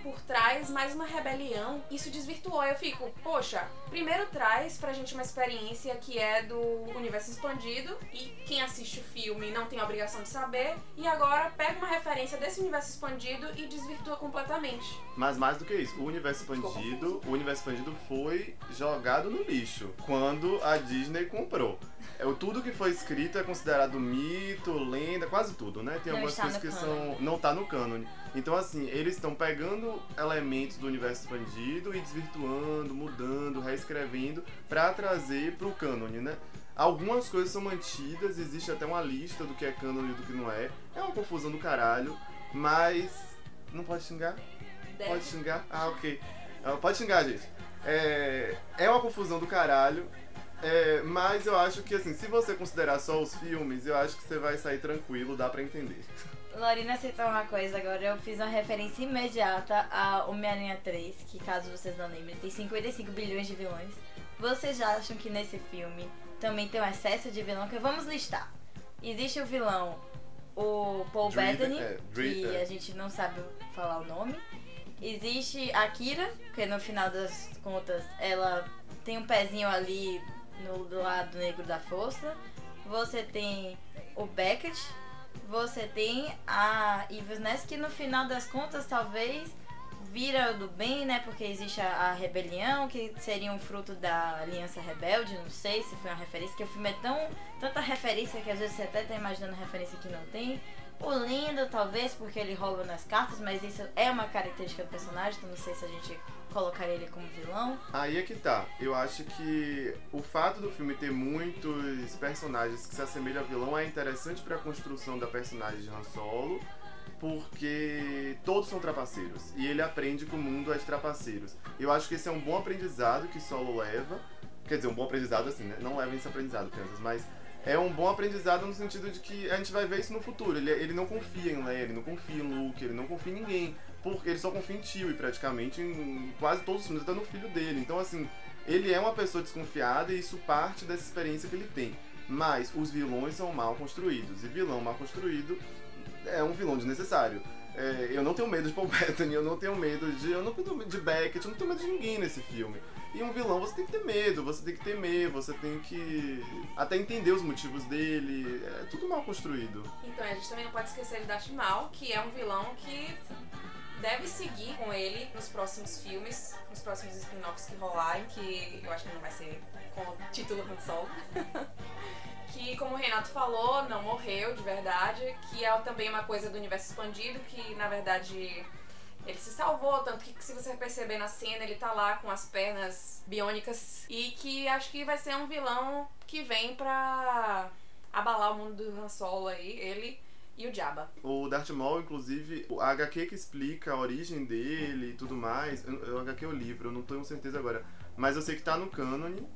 B: por trás mais uma rebelião. Isso desvirtuou. Eu fico, poxa, primeiro traz pra gente uma experiência que é do universo expandido e quem assiste o filme não tem a obrigação de saber. E agora pega uma referência desse universo expandido e desvirtua completamente.
C: Mas mais do que isso, o universo expandido, o universo expandido foi jogado no lixo quando a Disney comprou. É, o- tudo que foi escrito é considerado mito, lenda, quase tudo, né? Tem
A: Não
C: algumas coisas que
A: cânone.
C: são não tá no cânone. Então assim, eles estão pegando elementos do universo expandido e desvirtuando, mudando, reescrevendo pra trazer pro cânone, né? Algumas coisas são mantidas, existe até uma lista do que é cânone e do que não é. É uma confusão do caralho, mas não pode xingar? Pode xingar? Ah, ok. Ah, Pode xingar, gente. É, é uma confusão do caralho. é, mas eu acho que, assim, se você considerar só os filmes, eu acho que você vai sair tranquilo, dá pra entender.
A: Lorena citou uma coisa agora, eu fiz uma referência imediata a Homem-Aranha 3, que caso vocês não lembrem, tem 55 bilhões de vilões. Vocês já acham que nesse filme também tem um excesso de vilão? Que vamos listar. Existe o vilão, o Paul
C: Dre-
A: Bettany,
C: é, Dre-
A: que
C: é.
A: a gente não sabe falar o nome. Existe a Kira, que no final das contas ela tem um pezinho ali no do lado negro da força. Você tem o Beckett, você tem a Ness, que no final das contas talvez vira do bem, né? Porque existe a, a rebelião, que seria um fruto da Aliança Rebelde, não sei se foi uma referência, que o filme é tão. tanta referência que às vezes você até tá imaginando referência que não tem. O Lindo, talvez, porque ele rouba nas cartas, mas isso é uma característica do personagem, então não sei se a gente colocaria ele como vilão.
C: Aí é que tá. Eu acho que o fato do filme ter muitos personagens que se assemelham a vilão é interessante pra construção da personagem de Han Solo. porque todos são trapaceiros e ele aprende que o mundo de trapaceiros. Eu acho que esse é um bom aprendizado que Solo leva. Quer dizer, um bom aprendizado assim, né? Não levem esse aprendizado, crianças, mas é um bom aprendizado no sentido de que a gente vai ver isso no futuro. Ele, ele não confia em Leia, ele não confia em Luke, ele não confia em ninguém. Porque ele só confia em Tio e praticamente em quase todos os filmes, até no filho dele. Então, assim, ele é uma pessoa desconfiada e isso parte dessa experiência que ele tem. Mas os vilões são mal construídos. E vilão mal construído é um vilão desnecessário. É, eu não tenho medo de Paul Bettany, eu não tenho medo de. Eu não tenho medo de Beckett, eu não tenho medo de ninguém nesse filme. E um vilão você tem que ter medo, você tem que temer, você tem que até entender os motivos dele. É tudo mal construído.
B: Então, a gente também não pode esquecer de Darth Maul, que é um vilão que deve seguir com ele nos próximos filmes, nos próximos spin-offs que rolarem, que eu acho que não vai ser com o título Han Solo. que, como o Renato falou, não morreu de verdade, que é também uma coisa do universo expandido, que na verdade ele se salvou, tanto que se você perceber na cena, ele tá lá com as pernas biônicas. E que acho que vai ser um vilão que vem pra abalar o mundo do Han Solo aí, ele e o Jabba.
C: O Darth Maul, inclusive, o HQ que explica a origem dele e tudo mais, o HQ é o livro, eu não tenho certeza agora, mas eu sei que tá no cânone,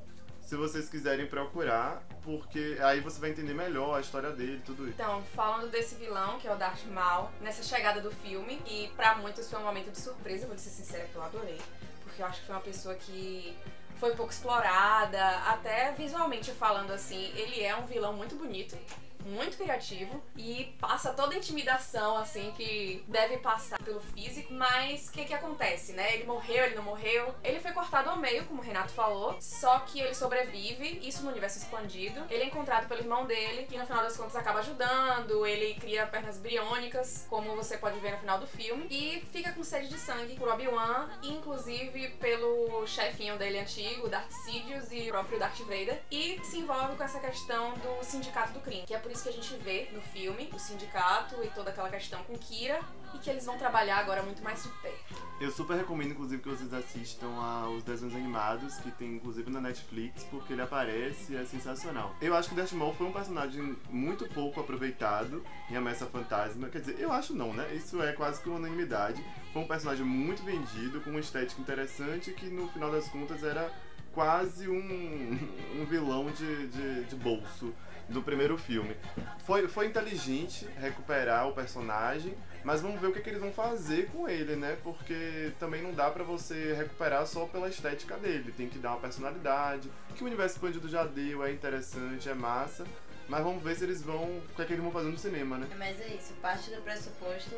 C: se vocês quiserem procurar, porque aí você vai entender melhor a história dele tudo isso.
B: Então, falando desse vilão, que é o Darth Maul, nessa chegada do filme, e pra muitos foi um momento de surpresa, vou ser sincera que eu adorei, porque eu acho que foi uma pessoa que foi pouco explorada, até visualmente falando assim, ele é um vilão muito bonito, muito criativo e passa toda a intimidação, assim, que deve passar pelo físico. Mas o que que acontece, né? Ele morreu, ele não morreu. Ele foi cortado ao meio, como o Renato falou, só que ele sobrevive, isso no universo expandido. Ele é encontrado pelo irmão dele, que no final das contas acaba ajudando, ele cria pernas biônicas, como você pode ver no final do filme, e fica com sede de sangue por Obi-Wan, inclusive pelo chefinho dele antigo, Darth Sidious e o próprio Darth Vader, e se envolve com essa questão do sindicato do crime, que é por por isso que a gente vê no filme o sindicato e toda aquela questão com Kira e que eles vão trabalhar agora muito mais de perto.
C: Eu super recomendo, inclusive, que vocês assistam aos desenhos animados, que tem inclusive na Netflix, porque ele aparece e é sensacional. Eu acho que Darth Maul foi um personagem muito pouco aproveitado em Ameaça Fantasma. Quer dizer, eu acho não, né? Isso é quase que uma unanimidade. Foi um personagem muito vendido, com uma estética interessante, que no final das contas era quase um, um vilão de, de, de bolso do primeiro filme. Foi, foi inteligente recuperar o personagem, mas vamos ver o que, que eles vão fazer com ele, né? Porque também não dá para você recuperar só pela estética dele. Tem que dar uma personalidade, que o universo expandido já deu, é interessante, é massa. Mas vamos ver se eles vão. O que é que eles vão fazer no cinema, né?
A: Mas é isso, parte do pressuposto,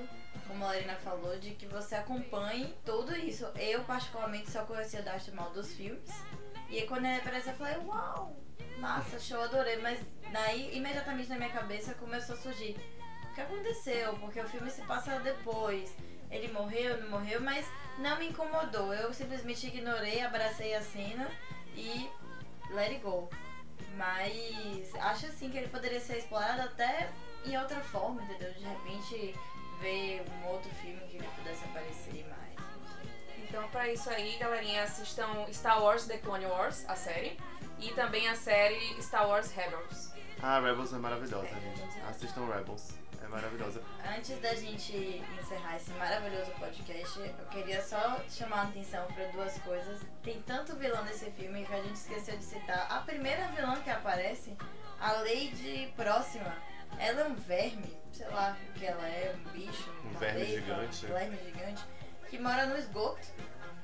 A: como a Lorena falou, de que você acompanhe tudo isso. Eu, particularmente, só conhecia o Darth Maul dos filmes. E aí, quando ele apareceu, eu falei, uau! Massa, show, adorei. Mas daí, imediatamente na minha cabeça, começou a surgir. O que aconteceu? Porque o filme se passa depois. Ele morreu, não morreu, mas não me incomodou. Eu simplesmente ignorei, abracei a cena e let it go. Mas acho assim que ele poderia ser explorado até em outra forma, entendeu? De repente ver um outro filme que ele pudesse aparecer mais.
B: Então, pra isso aí, galerinha, assistam Star Wars The Clone Wars, a série e também a série Star Wars Rebels.
C: Ah, Rebels é maravilhosa, gente. Assistam Rebels. É maravilhosa.
A: Antes da gente encerrar esse maravilhoso podcast, eu queria só chamar a atenção para duas coisas. Tem tanto vilão nesse filme que a gente esqueceu de citar. A primeira vilã que aparece, a Lady Próxima, ela é um verme, sei lá o que ela é, um bicho,
C: um verme gigante.
A: Um verme gigante, que mora no esgoto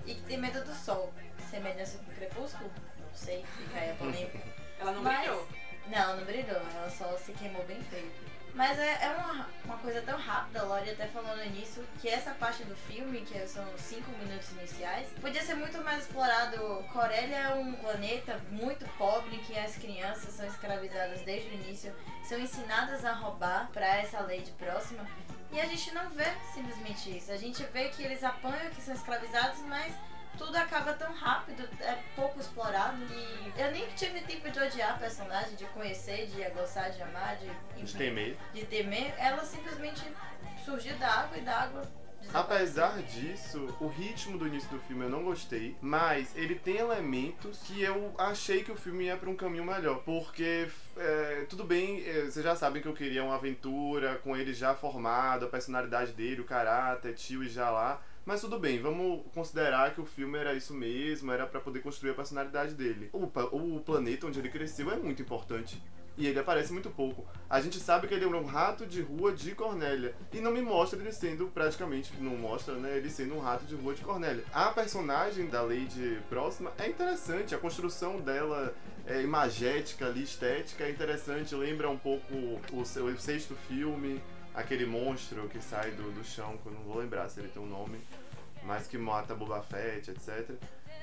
A: e que tem medo do sol. Semelhança com o crepúsculo? Sei, fica aí a polêmica.
B: Ela não
A: Mas-
B: brilhou.
A: Não, não brilhou, ela só se queimou bem feio. Mas é, é uma, uma coisa tão rápida, a Lori até falando nisso, que essa parte do filme, que são os cinco minutos iniciais, podia ser muito mais explorado. Corélia é um planeta muito pobre que as crianças são escravizadas desde o início, são ensinadas a roubar para essa lei de próxima. E a gente não vê simplesmente isso. A gente vê que eles apanham, que são escravizados, mas tudo acaba tão rápido, é pouco explorado. E eu nem tive tempo de odiar a personagem, de conhecer, de gostar, de amar, de,
C: De temer.
A: de temer. Ela simplesmente surgiu da água e da água
C: Apesar disso, o ritmo do início do filme eu não gostei, mas ele tem elementos que eu achei que o filme ia para um caminho melhor. Porque, é, tudo bem, é, vocês já sabem que eu queria uma aventura com ele já formado, a personalidade dele, o caráter, tio e já lá. Mas tudo bem, vamos considerar que o filme era isso mesmo, era para poder construir a personalidade dele. O, o planeta onde ele cresceu é muito importante e ele aparece muito pouco. A gente sabe que ele é um rato de rua de Cornélia e não me mostra ele sendo praticamente, não mostra, né, ele sendo um rato de rua de Cornélia. A personagem da Lady Próxima é interessante, a construção dela é imagética ali, estética, é interessante, lembra um pouco o, o sexto filme, aquele monstro que sai do, do chão, que eu não vou lembrar se ele tem um nome, mas que mata Boba Fett, etc.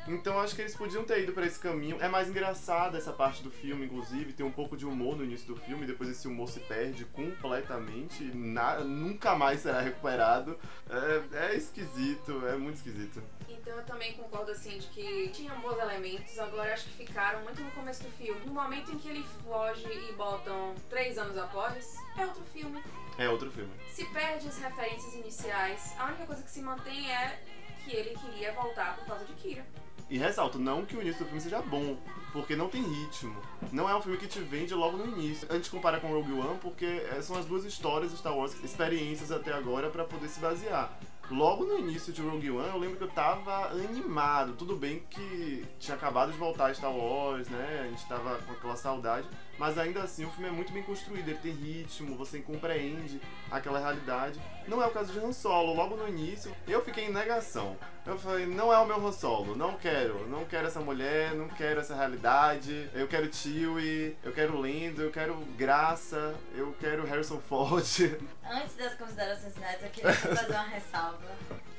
C: Então acho que eles podiam ter ido para esse caminho. É mais engraçada essa parte do filme, inclusive, tem um pouco de humor no início do filme, depois esse humor se perde completamente, na, nunca mais será recuperado. É, é esquisito, é muito esquisito.
B: Então eu também concordo assim de que tinham bons elementos, agora acho que ficaram muito no começo do filme. No momento em que ele foge e botam três anos após, é outro filme.
C: É outro filme.
B: Se perde as referências iniciais, a única coisa que se mantém é que ele queria voltar por causa de Kira.
C: E ressalto, não que o início do filme seja bom, porque não tem ritmo. Não é um filme que te vende logo no início. A gente compara com Rogue One porque é, são as duas histórias de Star Wars, experiências até agora para poder se basear. Logo no início de Rogue One, eu lembro que eu tava animado. Tudo bem que tinha acabado de voltar a Star Wars, né? A gente tava com aquela saudade. Mas ainda assim, o filme é muito bem construído. Ele tem ritmo, você compreende aquela realidade. Não é o caso de Han Solo. Logo no início, eu fiquei em negação. Eu falei, não é o meu Han Solo. Não quero. Não quero essa mulher, não quero essa realidade. Eu quero Chewie, eu quero Lendo, eu quero Graça, eu quero Harrison Ford.
A: Antes das considerações finais, eu queria fazer uma ressalva.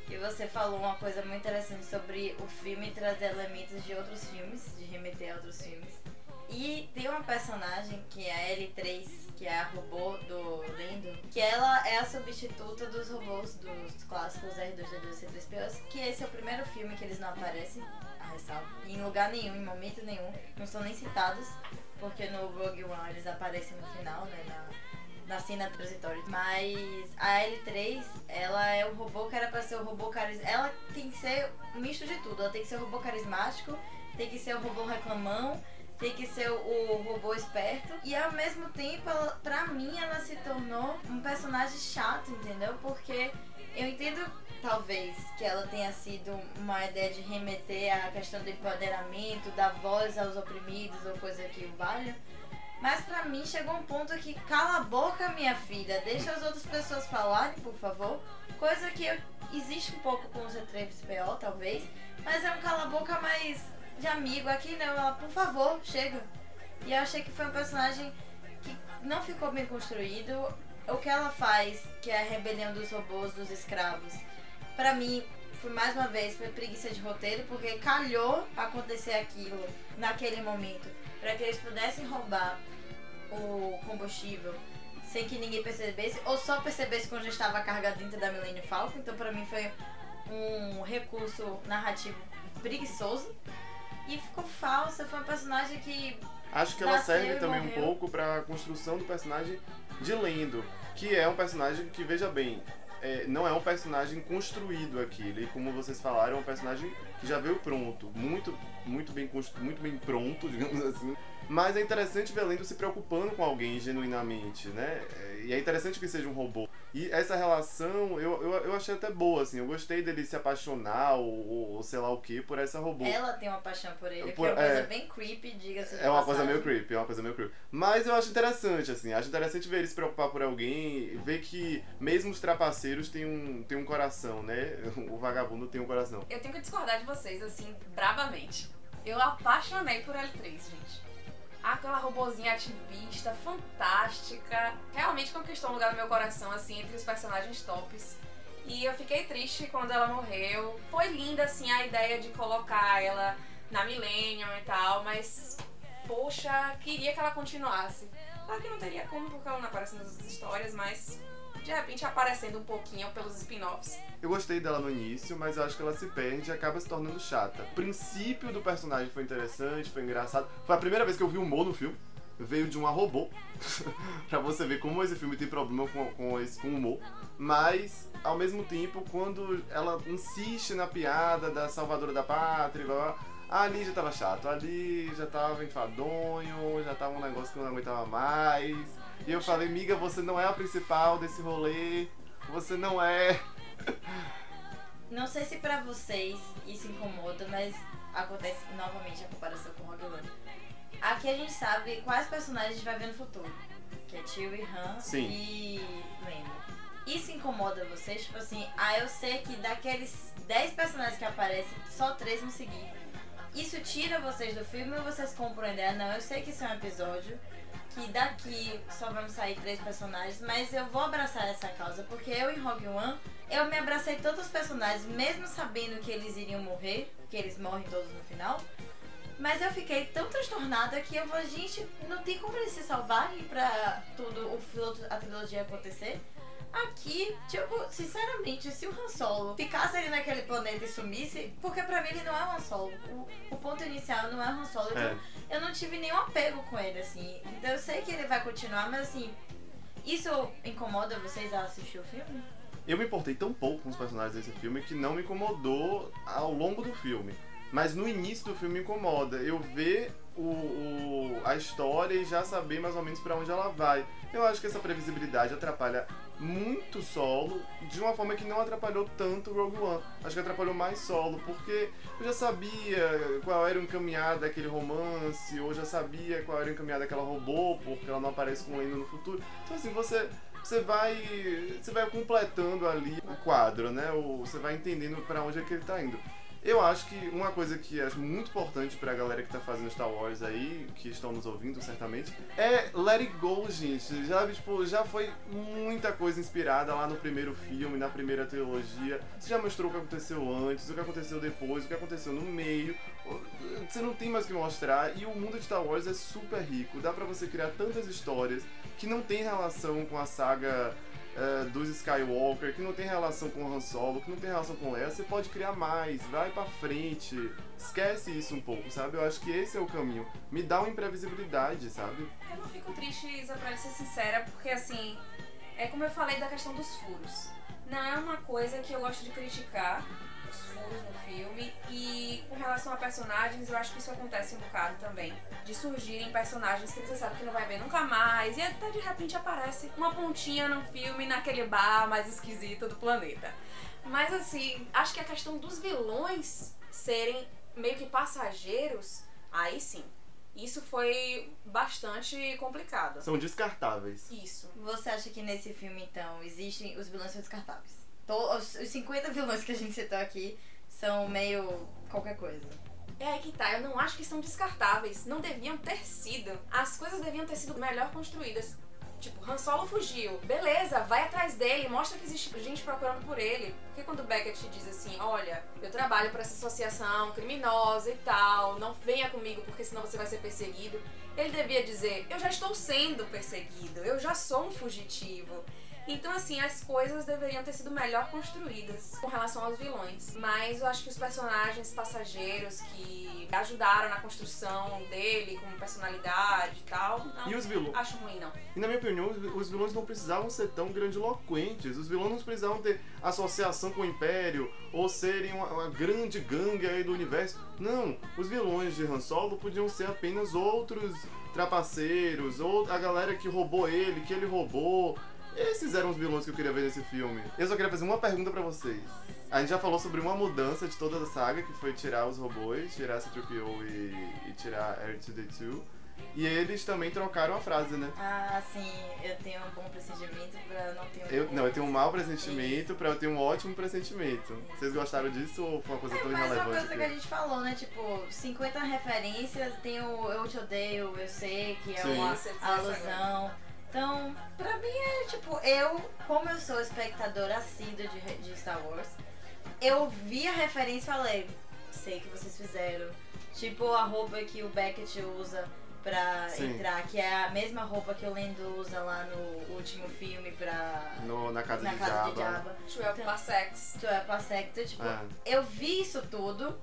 A: E você falou uma coisa muito interessante sobre o filme trazer elementos de outros filmes, de remeter a outros filmes. E tem uma personagem que é a L3, que é a robô do Lendo, que ela é a substituta dos robôs dos clássicos R2D2 e C3PO, que esse é o primeiro filme que eles não aparecem, a ressalva, em lugar nenhum, em momento nenhum, não são nem citados, porque no Rogue One eles aparecem no final, né, na, na cena transitória. Mas a L3, ela é um robô que era pra ser um robô carismático. Ela tem que ser um misto de tudo. Ela tem que ser um robô carismático, tem que ser um robô reclamão, tem que ser o robô esperto. E ao mesmo tempo, ela, pra mim, ela se tornou um personagem chato, entendeu? Porque eu entendo, talvez, que ela tenha sido uma ideia de remeter à questão do empoderamento, da voz aos oprimidos ou coisa que o valha. Mas pra mim chegou um ponto que cala a boca, minha filha, deixa as outras pessoas falarem, por favor. Coisa que eu, existe um pouco com o C3PO, talvez, mas é um cala a boca mais de amigo. Aqui não, ela, por favor, chega. E eu achei que foi um personagem que não ficou bem construído. O que ela faz, que é a rebelião dos robôs, dos escravos, para mim foi mais uma vez foi preguiça de roteiro, porque calhou acontecer aquilo naquele momento, para que eles pudessem roubar o combustível sem que ninguém percebesse, ou só percebesse quando já estava carregado dentro da Millennium Falcon. Então, para mim, foi um recurso narrativo preguiçoso. E ficou falsa, foi um personagem que.
C: Acho que ela serve também morreu. um pouco pra construção do personagem de Lendo, que é um personagem que, veja bem, é, não é um personagem construído aqui. Ele, como vocês falaram, é um personagem que já veio pronto, muito, muito bem muito bem pronto, digamos assim. Mas é interessante ver Lendo se preocupando com alguém genuinamente, né? E é interessante que seja um robô. E essa relação eu, eu, eu achei até boa, assim. Eu gostei dele se apaixonar ou, ou sei lá o que por essa robô.
A: Ela tem uma paixão por ele, por, que é uma coisa é, bem creepy, diga-se
C: É uma coisa meio creepy, é uma coisa meio creepy. Mas eu acho interessante, assim. Acho interessante ver ele se preocupar por alguém, ver que mesmo os trapaceiros têm um, têm um coração, né? O vagabundo tem um coração.
B: Eu tenho que discordar de vocês, assim, bravamente. Eu apaixonei por L3, gente aquela robozinha ativista, fantástica. Realmente conquistou um lugar no meu coração, assim, entre os personagens tops. E eu fiquei triste quando ela morreu. Foi linda, assim, a ideia de colocar ela na Millennium e tal, mas, poxa, queria que ela continuasse. Claro que não teria como, porque ela não aparece nas histórias, mas de repente aparecendo um pouquinho pelos spin-offs.
C: Eu gostei dela no início, mas eu acho que ela se perde e acaba se tornando chata. O princípio do personagem foi interessante, foi engraçado. Foi a primeira vez que eu vi humor no filme. veio de uma robô. pra você ver como esse filme tem problema com, com, esse, com humor. Mas, ao mesmo tempo, quando ela insiste na piada da salvadora da pátria, blá, blá, ali já tava chato, ali já tava enfadonho, já tava um negócio que eu não aguentava mais. E eu falei, miga, você não é a principal desse rolê, você não é.
A: Não sei se pra vocês isso incomoda, mas acontece novamente a comparação com Rogue One. Aqui a gente sabe quais personagens a gente vai ver no futuro. Que é Tio e Han
C: Sim.
A: e Lando. Isso incomoda vocês? Tipo assim, ah, eu sei que daqueles 10 personagens que aparecem, só 3 vão seguir. Isso tira vocês do filme ou vocês compram a ideia? Não, eu sei que isso é um episódio, que daqui só vão sair três personagens, mas eu vou abraçar essa causa, porque eu em Rogue One, eu me abracei todos os personagens, mesmo sabendo que eles iriam morrer, que eles morrem todos no final. Mas eu fiquei tão transtornada que eu falei, gente, não tem como eles se salvarem pra tudo, o a trilogia acontecer. Aqui, tipo, sinceramente, se o Han Solo ficasse ali naquele planeta e sumisse, porque pra mim ele não é o Han Solo. O, o ponto inicial não é o Han Solo. Então
C: É.
A: eu não tive nenhum apego com ele, assim. Então eu sei que ele vai continuar, mas assim, isso incomoda vocês a assistir o filme?
C: Eu me importei tão pouco com os personagens desse filme que não me incomodou ao longo do filme. Mas no início do filme me incomoda. Eu ver o, o- a história e já saber mais ou menos pra onde ela vai. Eu acho que essa previsibilidade atrapalha muito solo, de uma forma que não atrapalhou tanto Rogue One. Acho que atrapalhou mais solo, porque eu já sabia qual era o encaminhado daquele romance, ou já sabia qual era o encaminhado daquela robô, porque ela não aparece com Lando no futuro. Então assim, você você vai você vai completando ali o quadro, né? Ou você vai entendendo pra onde é que ele tá indo. Eu acho que uma coisa que acho muito importante pra galera que tá fazendo Star Wars aí, que estão nos ouvindo certamente, é let it go, gente. Já, tipo, já foi muita coisa inspirada lá no primeiro filme, na primeira trilogia. Você já mostrou o que aconteceu antes, o que aconteceu depois, o que aconteceu no meio. Você não tem mais o que mostrar e o mundo de Star Wars é super rico. Dá pra você criar tantas histórias que não tem relação com a saga eh, dos Skywalker, que não tem relação com Han Solo, que não tem relação com Leia, você pode criar mais, vai pra frente, esquece isso um pouco, sabe? Eu acho que esse é o caminho. Me dá uma imprevisibilidade, sabe?
B: Eu não fico triste, Isa, pra ser sincera, porque assim, é como eu falei da questão dos furos. Não é uma coisa que eu gosto de criticar, os furos no filme, e com relação a personagens, eu acho que isso acontece um bocado também. De surgirem personagens que você sabe que não vai ver nunca mais, e até de repente aparece uma pontinha no filme, naquele bar mais esquisito do planeta. Mas assim, acho que a questão dos vilões serem meio que passageiros, aí sim. Isso foi bastante complicado.
C: São descartáveis.
B: Isso.
A: Você acha que nesse filme, então, existem. Os vilões são descartáveis? Os, os 50 vilões que a gente citou aqui são meio. qualquer coisa.
B: É que tá, eu não acho que são descartáveis. Não deviam ter sido. As coisas deviam ter sido melhor construídas. Tipo, Han Solo fugiu. Beleza, vai atrás dele, mostra que existe gente procurando por ele. Porque quando Beckett diz assim, olha, eu trabalho para essa associação criminosa e tal, não venha comigo porque senão você vai ser perseguido. Ele devia dizer, eu já estou sendo perseguido, eu já sou um fugitivo. Então, assim, as coisas deveriam ter sido melhor construídas com relação aos vilões. Mas eu acho que os personagens passageiros que ajudaram na construção dele, como personalidade e tal, não
C: E os vilões?
B: acho ruim, não.
C: E na minha opinião, os- vilões não precisavam ser tão grandiloquentes. Os vilões não precisavam ter associação com o Império ou serem uma, uma grande gangue aí do universo. Não, os vilões de Han Solo podiam ser apenas outros trapaceiros, ou a galera que roubou ele, que ele roubou. Esses eram os vilões que eu queria ver nesse filme. Eu só queria fazer uma pergunta pra vocês. A gente já falou sobre uma mudança de toda a saga, que foi tirar os robôs, tirar C-3PO e, e tirar R2-D2. E eles também trocaram a frase, né?
A: Ah, sim, eu tenho um bom pressentimento pra não ter um.
C: Eu, não, eu tenho um mau pressentimento pra eu ter um ótimo pressentimento. Vocês gostaram disso ou foi uma coisa
A: É
C: tão
A: mais uma
C: irrelevante?
A: coisa que a gente falou, né? Tipo, 50 referências, tem o Eu Te Odeio, Eu Sei, que é
C: Sim.
A: uma alusão. Então, pra mim é tipo, eu, como eu sou espectadora assídua de, de Star Wars, eu vi a referência e falei, sei que vocês fizeram. Tipo a roupa que o Beckett usa pra
C: Sim.
A: entrar, que é a mesma roupa que o Lando usa lá no último filme pra.
C: No, na casa
A: na
C: de
A: casa
C: Jabba.
A: de Jabba.
B: 12 Parsecs.
A: Tu é pra secta, tipo,
C: É.
A: eu vi isso tudo,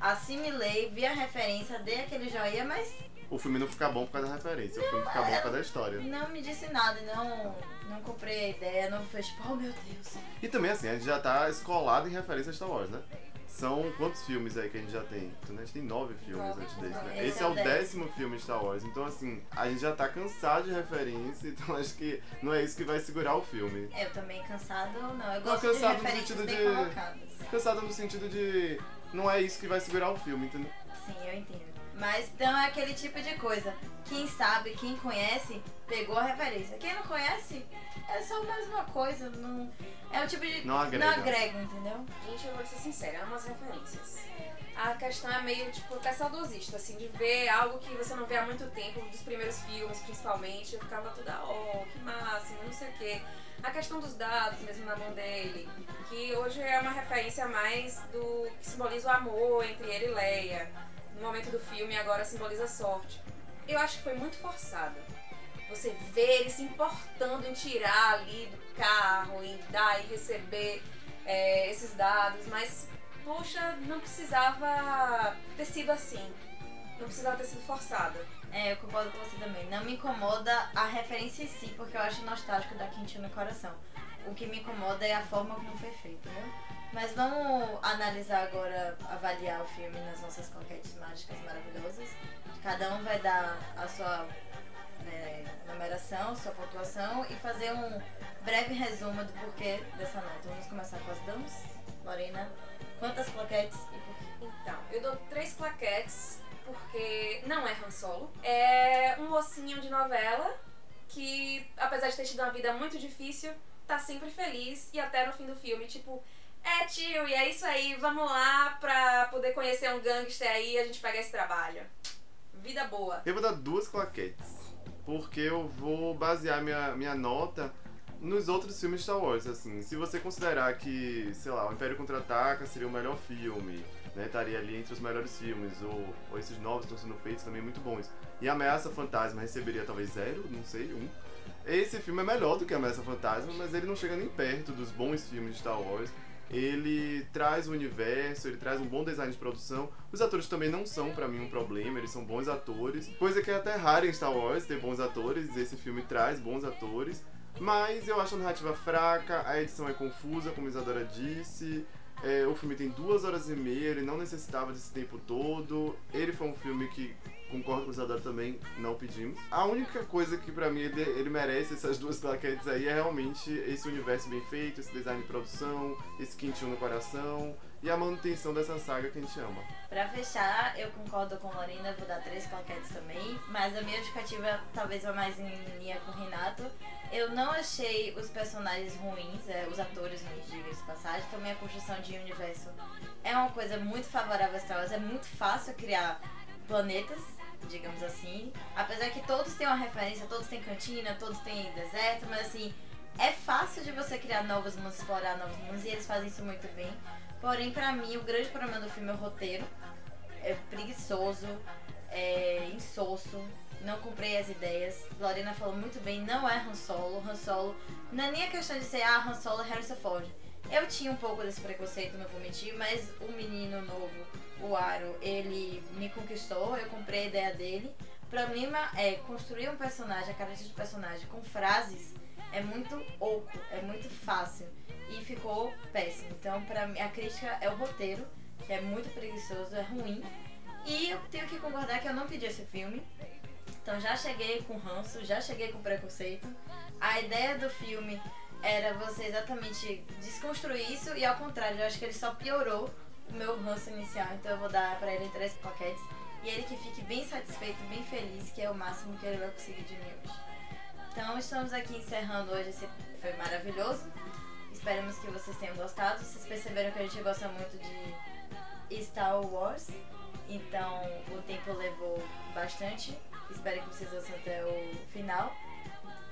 A: assimilei, vi a referência, dei aquele joinha, mas
C: O filme não fica bom por causa da referência, o filme fica bom por causa da história.
A: não me disse nada, não, não comprei a ideia, não foi tipo, oh meu Deus.
C: E também assim, a gente já tá escolado em referência a Star Wars, né? São quantos filmes aí que a gente já tem? Então, né, A gente tem nove filmes
B: Nove,
C: antes desse, né?
A: esse
C: Esse
A: é
C: é
A: o décimo.
C: filme de Star Wars. Então, assim, a gente já tá cansado de referência, então acho que não é isso que vai segurar o filme.
A: Eu também cansado, não, eu
C: Não,
A: gosto
C: cansado
A: de
C: no
A: referências
C: sentido
A: bem
C: de-
A: colocadas.
C: Cansado no sentido de. Não é isso que vai segurar o filme, entendeu?
A: Sim, eu entendo. Mas então é aquele tipo de coisa. Quem sabe, quem conhece, pegou a referência. Quem não conhece, é só mais uma coisa. Não... É o tipo de.
C: Não agrega.
A: Não agrega, entendeu?
B: Gente, eu vou ser sincera, amo as referências. A questão é meio, tipo, até saudosista, assim, de ver algo que você não vê há muito tempo, dos primeiros filmes, principalmente. Eu ficava toda, oh, que máximo, não sei o quê. A questão dos dados mesmo na mão dele, que hoje é uma referência mais do que simboliza o amor entre ele e Leia. No momento do filme, agora simboliza sorte. Eu acho que foi muito forçado. Você vê ele se importando em tirar ali do carro, em dar e receber é, esses dados, mas poxa, não precisava ter sido assim. Não precisava ter sido forçado.
A: É, eu concordo com você também. Não me incomoda a referência em si, porque eu acho nostálgico da quentinha no coração. O que me incomoda é a forma como foi feito, né? Mas vamos analisar agora, avaliar o filme nas nossas claquetes mágicas maravilhosas. Cada um vai dar a sua né, numeração, sua pontuação e fazer um breve resumo do porquê dessa nota. Vamos começar com as damas. Lorena, quantas claquetes e por quê?
B: Então, eu dou três plaquetes, porque não é Han Solo. É um mocinho de novela que, apesar de ter tido uma vida muito difícil, tá sempre feliz e até no fim do filme, tipo, é tio, e é isso aí, vamos lá pra poder conhecer um gangster aí e a gente pegar esse trabalho. Vida boa.
C: Eu vou dar duas claquetes. Porque eu vou basear minha, minha nota nos outros filmes Star Wars, assim. Se você considerar que, sei lá, o Império Contra-Ataca seria o melhor filme, né? Estaria ali entre os melhores filmes, ou, ou esses novos estão sendo feitos também muito bons. E Ameaça Fantasma receberia talvez zero, não sei, um. Esse filme é melhor do que Ameaça Fantasma, mas ele não chega nem perto dos bons filmes de Star Wars. Ele traz o universo, ele traz um bom design de produção. Os atores também não são, pra mim, um problema, eles são bons atores. Coisa que é até rara em Star Wars, ter bons atores. Esse filme traz bons atores. Mas eu acho a narrativa fraca, a edição é confusa, como Isadora disse. É, o filme tem duas horas e meia, ele não necessitava desse tempo todo. Ele foi um filme que, concordo com o Isadora também, não pedimos. A única coisa que pra mim ele, ele merece essas duas plaquetes aí é realmente esse universo bem feito, esse design de produção, esse quentinho no coração e a manutenção dessa saga que a gente ama.
A: Pra fechar, eu concordo com Lorena, vou dar três claquetes também, mas a minha justificativa talvez vá mais em linha com o Renato. Eu não achei os personagens ruins, é, os atores ruins, diga-se passagem, também a construção de universo é uma coisa muito favorável a Star Wars, é muito fácil criar planetas, digamos assim, apesar que todos têm uma referência, todos têm cantina, todos têm deserto, mas assim, é fácil de você criar novos mundos, explorar novos mundos, e eles fazem isso muito bem. Porém, pra mim, o grande problema do filme é o roteiro. É preguiçoso, é insosso, não comprei as ideias. Lorena falou muito bem, não é Han Solo. Han Solo não é nem a questão de ser ah, Han Solo é Harrison Ford. Eu tinha um pouco desse preconceito, não vou mentir, mas o menino novo, o Aro, ele me conquistou, eu comprei a ideia dele. O problema é construir um personagem, a característica do personagem com frases é muito oco, é muito fácil e ficou péssimo. Então, pra mim, a crítica é o roteiro, que é muito preguiçoso, é ruim. E eu tenho que concordar que eu não pedi esse filme. Então já cheguei com ranço, já cheguei com preconceito. A ideia do filme era você exatamente desconstruir isso e ao contrário, eu acho que ele só piorou o meu ranço inicial. Então eu vou dar pra ele três paquetes. E ele que fique bem satisfeito, bem feliz, que é o máximo que ele vai conseguir de mim hoje. Então estamos aqui encerrando hoje esse foi maravilhoso. Esperamos que vocês tenham gostado. Vocês perceberam que a gente gosta muito de Star Wars. Então o tempo levou bastante. Espero que vocês ouçam até o final.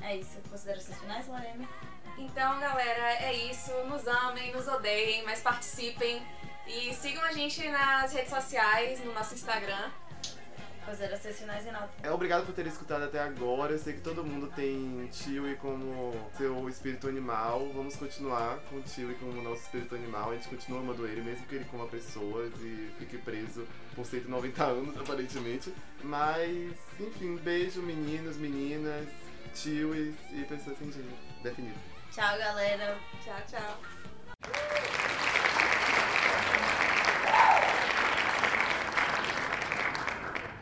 A: É isso. Considerações finais, Lorena?
B: Então, galera, é isso. Nos amem, nos odeiem, mas participem. E sigam a gente nas redes sociais, no nosso Instagram.
A: Fazer as seis finais em nota.
C: É obrigado por ter escutado até agora. Eu sei que todo mundo tem Chewie como seu espírito animal. Vamos continuar com o Chewie como nosso espírito animal. A gente continua amando ele, mesmo que ele coma pessoas e fique preso por 190 anos, aparentemente. Mas, enfim, beijo, meninos, meninas, Chewies e pessoas sem gênero definido.
A: Tchau, galera.
B: Tchau, tchau.